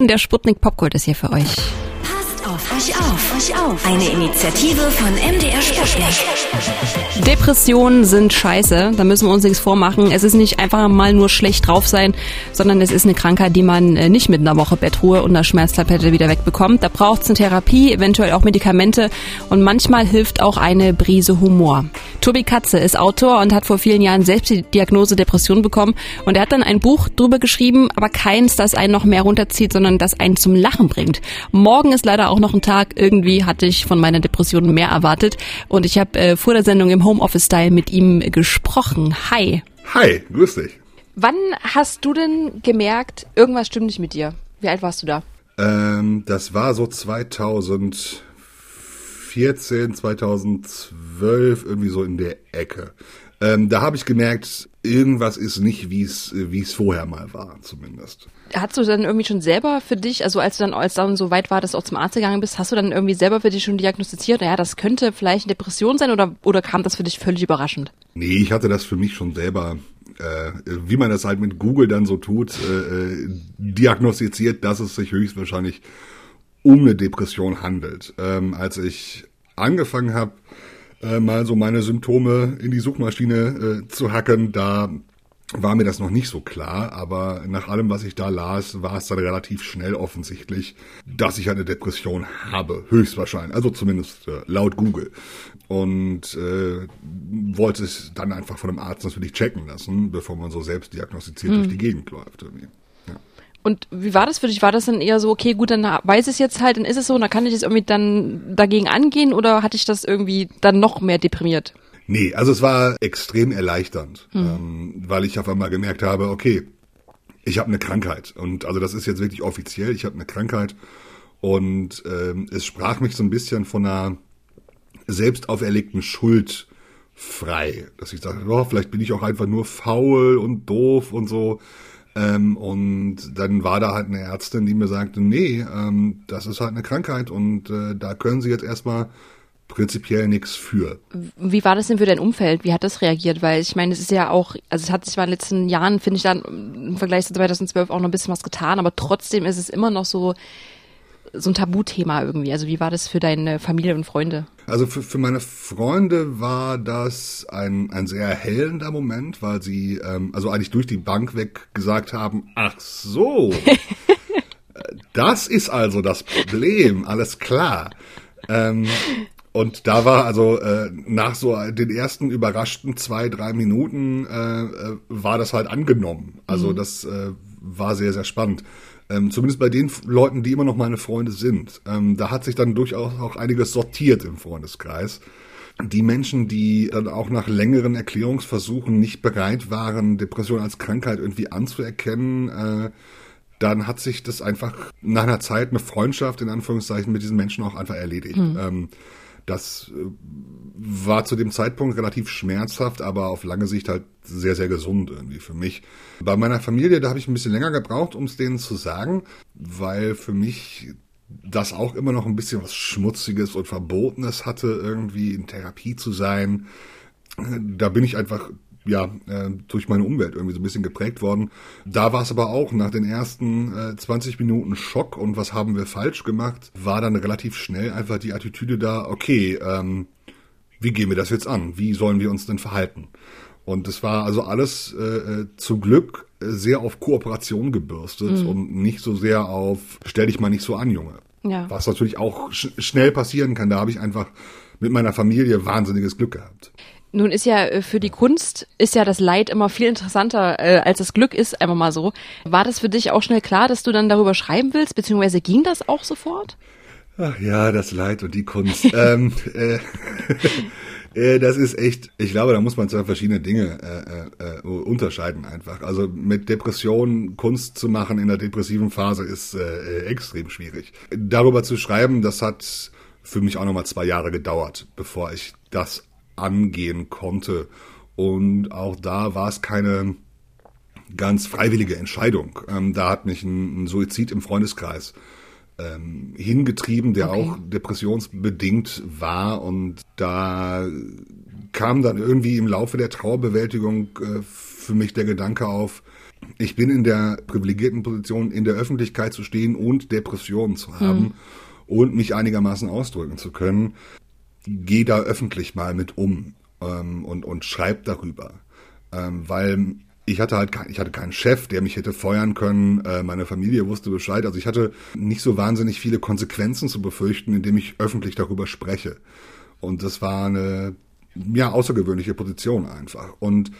Der Sputnik Popgold ist hier für euch. Euch auf, euch auf. Eine Initiative von MDR Sputnik. Depressionen sind scheiße, da müssen wir uns nichts vormachen. Es ist nicht einfach mal nur schlecht drauf sein, sondern es ist eine Krankheit, die man äh, nicht mit einer Woche Bettruhe und einer Schmerztablette wieder wegbekommt. Da braucht es eine Therapie, eventuell auch Medikamente und manchmal hilft auch eine Brise Humor. Tobi Katze ist Autor und hat vor vielen Jahren selbst die Diagnose Depression bekommen und er hat dann ein Buch drüber geschrieben, aber keins, das einen noch mehr runterzieht, sondern das einen zum Lachen bringt. Morgen ist leider auch noch ein Tag, irgendwie hatte ich von meiner Depression mehr erwartet und ich habe äh, vor der Sendung im Homeoffice-Style mit ihm gesprochen. Hi. Hi, grüß dich. Wann hast du denn gemerkt, irgendwas stimmt nicht mit dir? Wie alt warst du da? Ähm, das war so 2000 2014, 2012, irgendwie so in der Ecke. Ähm, da habe ich gemerkt, irgendwas ist nicht, wie es wie es vorher mal war, zumindest. Hast du dann irgendwie schon selber für dich, also als du dann als dann so weit war, dass du auch zum Arzt gegangen bist, hast du dann irgendwie selber für dich schon diagnostiziert, naja, das könnte vielleicht eine Depression sein oder oder kam das für dich völlig überraschend? Nee, ich hatte das für mich schon selber äh, wie man das halt mit Google dann so tut, äh, äh diagnostiziert, dass es sich höchstwahrscheinlich um eine Depression handelt. Ähm, als ich angefangen habe, äh, mal so meine Symptome in die Suchmaschine äh, zu hacken, da war mir das noch nicht so klar, aber nach allem, was ich da las, war es dann relativ schnell offensichtlich, dass ich eine Depression habe, höchstwahrscheinlich, also zumindest äh, laut Google. Und äh, wollte es dann einfach von einem Arzt natürlich checken lassen, bevor man so selbst diagnostiziert hm. durch die Gegend läuft. Irgendwie. Und wie war das für dich? War das dann eher so, okay, gut, dann weiß ich es jetzt halt, dann ist es so, und dann kann ich es irgendwie dann dagegen angehen oder hatte ich das irgendwie dann noch mehr deprimiert? Nee, also es war extrem erleichternd, hm. ähm, weil ich auf einmal gemerkt habe, okay, ich habe eine Krankheit. Und also das ist jetzt wirklich offiziell, ich habe eine Krankheit. Und ähm, es sprach mich so ein bisschen von einer selbst auferlegten Schuld frei. Dass ich sage, oh, vielleicht bin ich auch einfach nur faul und doof und so. Ähm, und dann war da halt eine Ärztin, die mir sagte, nee, ähm, das ist halt eine Krankheit und äh, da können Sie jetzt erstmal prinzipiell nichts für. Wie war das denn für dein Umfeld? Wie hat das reagiert? Weil ich meine, es ist ja auch, also es hat sich in den letzten Jahren, finde ich dann im Vergleich zu 2012 auch noch ein bisschen was getan, aber trotzdem ist es immer noch so, so ein Tabuthema irgendwie. Also wie war das für deine Familie und Freunde? Also für, für meine Freunde war das ein, ein sehr erhellender Moment, weil sie ähm, also eigentlich durch die Bank weg gesagt haben, ach so, das ist also das Problem, alles klar. Ähm, und da war also äh, nach so den ersten überraschten zwei, drei Minuten äh, äh, war das halt angenommen. Also mhm. das äh, war sehr, sehr spannend. Ähm, zumindest bei den Leuten, die immer noch meine Freunde sind. Ähm, da hat sich dann durchaus auch einiges sortiert im Freundeskreis. Die Menschen, die dann auch nach längeren Erklärungsversuchen nicht bereit waren, Depression als Krankheit irgendwie anzuerkennen, äh, dann hat sich das einfach nach einer Zeit eine Freundschaft in Anführungszeichen mit diesen Menschen auch einfach erledigt. Mhm. Ähm, das äh, war zu dem Zeitpunkt relativ schmerzhaft, aber auf lange Sicht halt sehr, sehr gesund irgendwie für mich. Bei meiner Familie, da habe ich ein bisschen länger gebraucht, um es denen zu sagen, weil für mich das auch immer noch ein bisschen was Schmutziges und Verbotenes hatte, irgendwie in Therapie zu sein. Da bin ich einfach ja, äh, durch meine Umwelt irgendwie so ein bisschen geprägt worden. Da war es aber auch nach den ersten äh, 20 Minuten Schock und was haben wir falsch gemacht, war dann relativ schnell einfach die Attitüde da, okay, ähm, wie gehen wir das jetzt an? Wie sollen wir uns denn verhalten? Und es war also alles äh, äh zum Glück sehr auf Kooperation gebürstet mhm. und nicht so sehr auf stell dich mal nicht so an, Junge. Ja. Was natürlich auch sch schnell passieren kann. Da habe ich einfach mit meiner Familie wahnsinniges Glück gehabt. Nun ist ja äh, für die Kunst ist ja das Leid immer viel interessanter äh, als das Glück ist, einfach mal so. War das für dich auch schnell klar, dass du dann darüber schreiben willst, beziehungsweise ging das auch sofort? Ach ja, das Leid und die Kunst. ähm, äh, äh, das ist echt, ich glaube, da muss man zwei verschiedene Dinge äh, äh, äh, unterscheiden einfach. Also mit Depressionen Kunst zu machen in der depressiven Phase ist äh, extrem schwierig. Darüber zu schreiben, das hat für mich auch nochmal zwei Jahre gedauert, bevor ich das angehen konnte. Und auch da war es keine ganz freiwillige Entscheidung. Ähm, da hat mich ein, ein, Suizid im Freundeskreis ähm, hingetrieben, der okay. auch depressionsbedingt war. Und da kam dann irgendwie im Laufe der Trauerbewältigung äh, für mich der Gedanke auf, ich bin in der privilegierten Position, in der Öffentlichkeit zu stehen und Depressionen zu haben mhm. und mich einigermaßen ausdrücken zu können. Geh da öffentlich mal mit um ähm, und, und schreib darüber. Ähm, weil ich hatte halt ich hatte keinen Chef, der mich hätte feuern können. Äh, meine Familie wusste Bescheid. Also ich hatte nicht so wahnsinnig viele Konsequenzen zu befürchten, indem ich öffentlich darüber spreche. Und das war eine ja außergewöhnliche Position einfach. Und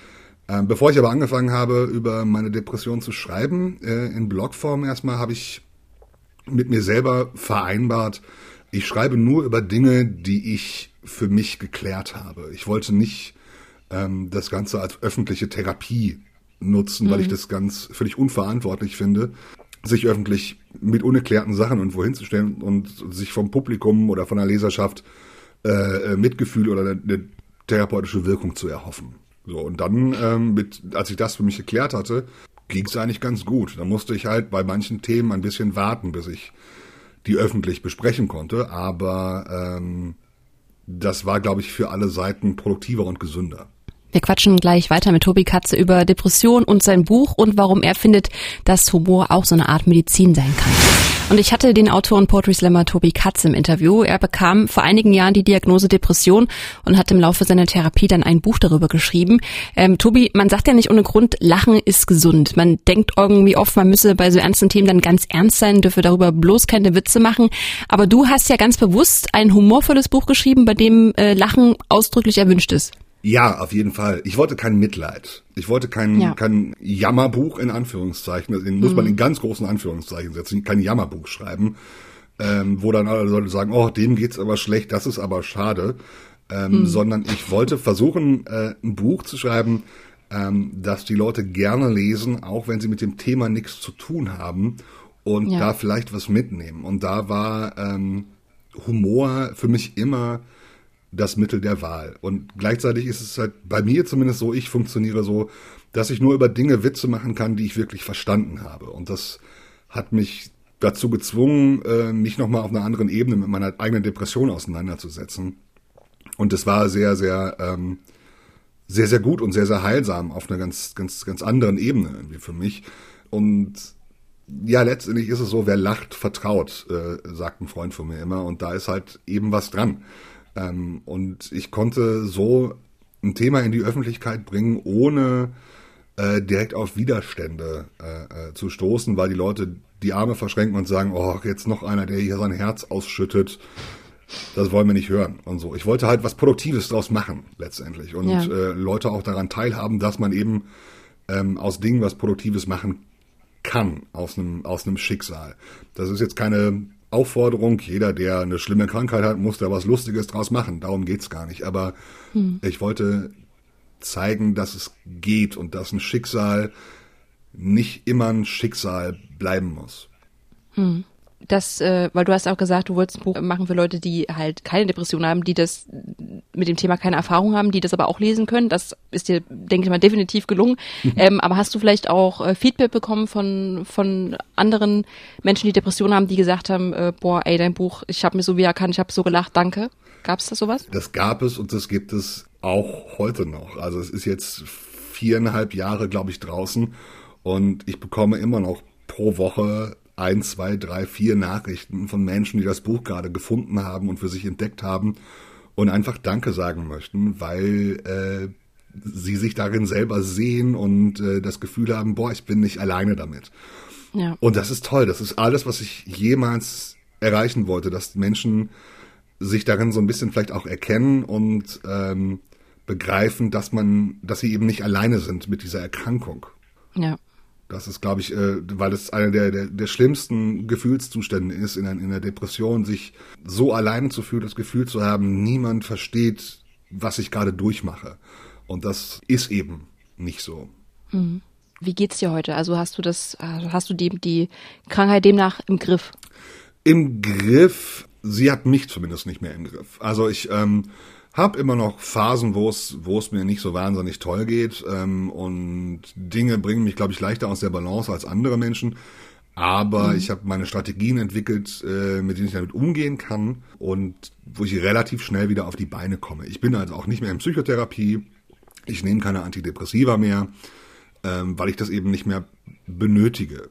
äh, bevor ich aber angefangen habe, über meine Depression zu schreiben, äh, in Blogform erstmal, habe ich mit mir selber vereinbart, ich schreibe nur über Dinge, die ich für mich geklärt habe. Ich wollte nicht ähm, das Ganze als öffentliche Therapie nutzen, mhm. weil ich mhm. das ganz völlig unverantwortlich finde, sich öffentlich mit unerklärten Sachen irgendwo hinzustellen und sich vom Publikum oder von der Leserschaft äh, Mitgefühl oder eine therapeutische Wirkung zu erhoffen. So, und dann, ähm, mit, als ich das für mich geklärt hatte, ging es eigentlich ganz gut. Da musste ich halt bei manchen Themen ein bisschen warten, bis ich die öffentlich besprechen konnte. Aber ähm, das war, glaube ich, für alle Seiten produktiver und gesünder. Wir quatschen gleich weiter mit Tobi Katze über Depression und sein Buch und warum er findet, dass Humor auch so eine Art Medizin sein kann. Und ich hatte den Autor und Poetry Slammer Tobi Katze im Interview. Er bekam vor einigen Jahren die Diagnose Depression und hat im Laufe seiner Therapie dann ein Buch darüber geschrieben. Ähm, Tobi, man sagt ja nicht ohne Grund, Lachen ist gesund. Man denkt irgendwie oft, man müsse bei so ernsten Themen dann ganz ernst sein, dürfe darüber bloß keine Witze machen. Aber du hast ja ganz bewusst ein humorvolles Buch geschrieben, bei dem äh, Lachen ausdrücklich erwünscht ist. Ja, auf jeden Fall. Ich wollte kein Mitleid. Ich wollte kein, ja. kein Jammerbuch in Anführungszeichen, den muss mhm. man in ganz großen Anführungszeichen setzen, kein Jammerbuch schreiben, ähm, wo dann alle Leute sagen, oh, dem geht's aber schlecht, das ist aber schade. Ähm, mhm. Sondern ich wollte versuchen, äh, ein Buch zu schreiben, ähm, das die Leute gerne lesen, auch wenn sie mit dem Thema nichts zu tun haben und ja. da vielleicht was mitnehmen. Und da war ähm, Humor für mich immer das Mittel der Wahl. Und gleichzeitig ist es halt bei mir zumindest so, ich funktioniere so, dass ich nur über Dinge Witze machen kann, die ich wirklich verstanden habe. Und das hat mich dazu gezwungen, äh, mich nochmal auf einer anderen Ebene mit meiner eigenen Depression auseinanderzusetzen. Und es war sehr, sehr, ähm, sehr, sehr gut und sehr, sehr heilsam auf einer ganz, ganz, ganz anderen Ebene irgendwie für mich. Und ja, letztendlich ist es so, wer lacht, vertraut, äh, sagt ein Freund von mir immer. Und da ist halt eben was dran. Ähm, und ich konnte so ein Thema in die Öffentlichkeit bringen, ohne äh, direkt auf Widerstände äh, äh, zu stoßen, weil die Leute die Arme verschränken und sagen, oh, jetzt noch einer, der hier sein Herz ausschüttet. Das wollen wir nicht hören und so. Ich wollte halt was Produktives draus machen, letztendlich. Und ja. äh, Leute auch daran teilhaben, dass man eben ähm, aus Dingen was Produktives machen kann, aus einem, aus einem Schicksal. Das ist jetzt keine Aufforderung, jeder, der eine schlimme Krankheit hat, muss da was Lustiges draus machen. Darum geht's gar nicht. Aber hm. ich wollte zeigen, dass es geht und dass ein Schicksal nicht immer ein Schicksal bleiben muss. Hm das, äh, weil du hast auch gesagt, du wolltest ein Buch machen für Leute, die halt keine Depression haben, die das mit dem Thema keine Erfahrung haben, die das aber auch lesen können. Das ist dir, denke ich mal, definitiv gelungen. Mhm. Ähm, aber hast du vielleicht auch äh, Feedback bekommen von von anderen Menschen, die Depressionen haben, die gesagt haben, äh, boah, ey, dein Buch, ich habe mir so wiedererkannt, ich habe so gelacht, danke. Gab es da sowas? Das gab es und das gibt es auch heute noch. Also es ist jetzt viereinhalb Jahre, glaube ich, draußen und ich bekomme immer noch pro Woche ein, zwei, drei, vier Nachrichten von Menschen, die das Buch gerade gefunden haben und für sich entdeckt haben und einfach Danke sagen möchten, weil äh, sie sich darin selber sehen und äh, das Gefühl haben, boah, ich bin nicht alleine damit. Ja. Und das ist toll. Das ist alles, was ich jemals erreichen wollte, dass Menschen sich darin so ein bisschen vielleicht auch erkennen und ähm, begreifen, dass man, dass sie eben nicht alleine sind mit dieser Erkrankung. Ja. Das ist, glaube ich, äh, weil es einer der, der, der schlimmsten Gefühlszustände ist, in, in der Depression, sich so alleine zu fühlen, das Gefühl zu haben, niemand versteht, was ich gerade durchmache. Und das ist eben nicht so. Mhm. Wie geht's dir heute? Also hast du das, äh, hast du die, die Krankheit demnach im Griff? Im Griff, sie hat mich zumindest nicht mehr im Griff. Also ich ähm, hab immer noch Phasen, wo es, wo es mir nicht so wahnsinnig toll geht ähm, und Dinge bringen mich, glaube ich, leichter aus der Balance als andere Menschen. Aber mhm. ich habe meine Strategien entwickelt, äh, mit denen ich damit umgehen kann und wo ich relativ schnell wieder auf die Beine komme. Ich bin also auch nicht mehr in Psychotherapie. Ich nehme keine Antidepressiva mehr. ähm, weil ich das eben nicht mehr benötige,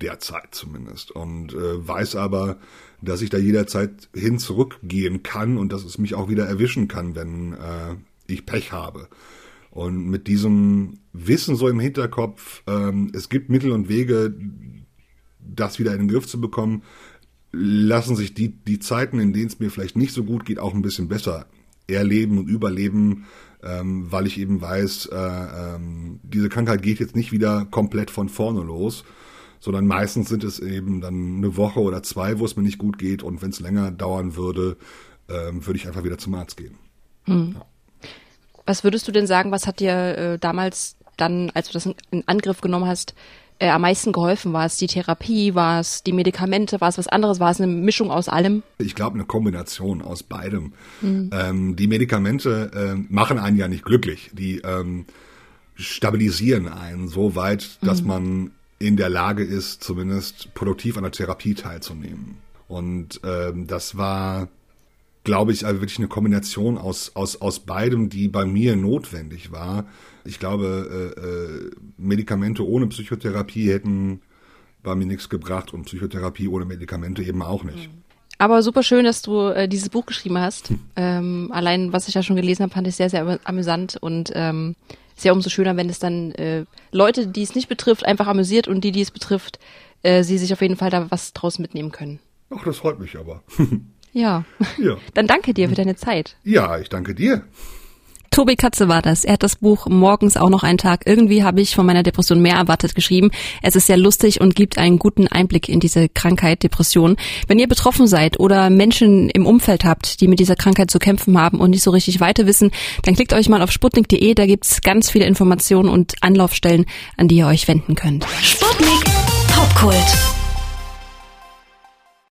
derzeit zumindest. Und äh, weiß aber, dass ich da jederzeit hin zurückgehen kann und dass es mich auch wieder erwischen kann, wenn äh, ich Pech habe. Und mit diesem Wissen so im Hinterkopf, ähm, es gibt Mittel und Wege, das wieder in den Griff zu bekommen, lassen sich die, die Zeiten, in denen es mir vielleicht nicht so gut geht, auch ein bisschen besser erleben und überleben, ähm, weil ich eben weiß, äh, ähm, diese Krankheit geht jetzt nicht wieder komplett von vorne los, sondern meistens sind es eben dann eine Woche oder zwei, wo es mir nicht gut geht und wenn es länger dauern würde, ähm, würde ich einfach wieder zum Arzt gehen. Hm. Ja. Was würdest du denn sagen, was hat dir äh, damals dann, als du das in, in Angriff genommen hast, äh, am meisten geholfen? War es die Therapie, war es die Medikamente, war es was anderes, war es eine Mischung aus allem? Ich glaube, eine Kombination aus beidem. Mhm. Ähm, die Medikamente äh, machen einen ja nicht glücklich. Die ähm, stabilisieren einen so weit, dass mhm. man in der Lage ist, zumindest produktiv an der Therapie teilzunehmen. Und ähm, das war, glaube ich, also wirklich eine Kombination aus, aus, aus beidem, die bei mir notwendig war. Ich glaube, äh, äh, Medikamente ohne Psychotherapie hätten bei mir nichts gebracht und Psychotherapie ohne Medikamente eben auch nicht. Aber super schön, dass du äh, dieses Buch geschrieben hast. Hm. Ähm, allein, was ich ja schon gelesen habe, fand ich sehr, sehr amüsant und ähm, ist ja umso schöner, wenn es dann äh, Leute, die es nicht betrifft, einfach amüsiert und die, die es betrifft, äh, sie sich auf jeden Fall da was draus mitnehmen können. Ach, das freut mich aber. ja. ja. Dann danke dir für deine Zeit. Ja, ich danke dir. Tobi Katze war das. Er hat das Buch Morgens auch noch einen Tag. Irgendwie habe ich von meiner Depression mehr erwartet geschrieben. Es ist sehr lustig und gibt einen guten Einblick in diese Krankheit, Depression. Wenn ihr betroffen seid oder Menschen im Umfeld habt, die mit dieser Krankheit zu kämpfen haben und nicht so richtig weiter wissen, dann klickt euch mal auf sputnik.de. Da gibt's ganz viele Informationen und Anlaufstellen, an die ihr euch wenden könnt. Sputnik Popkult.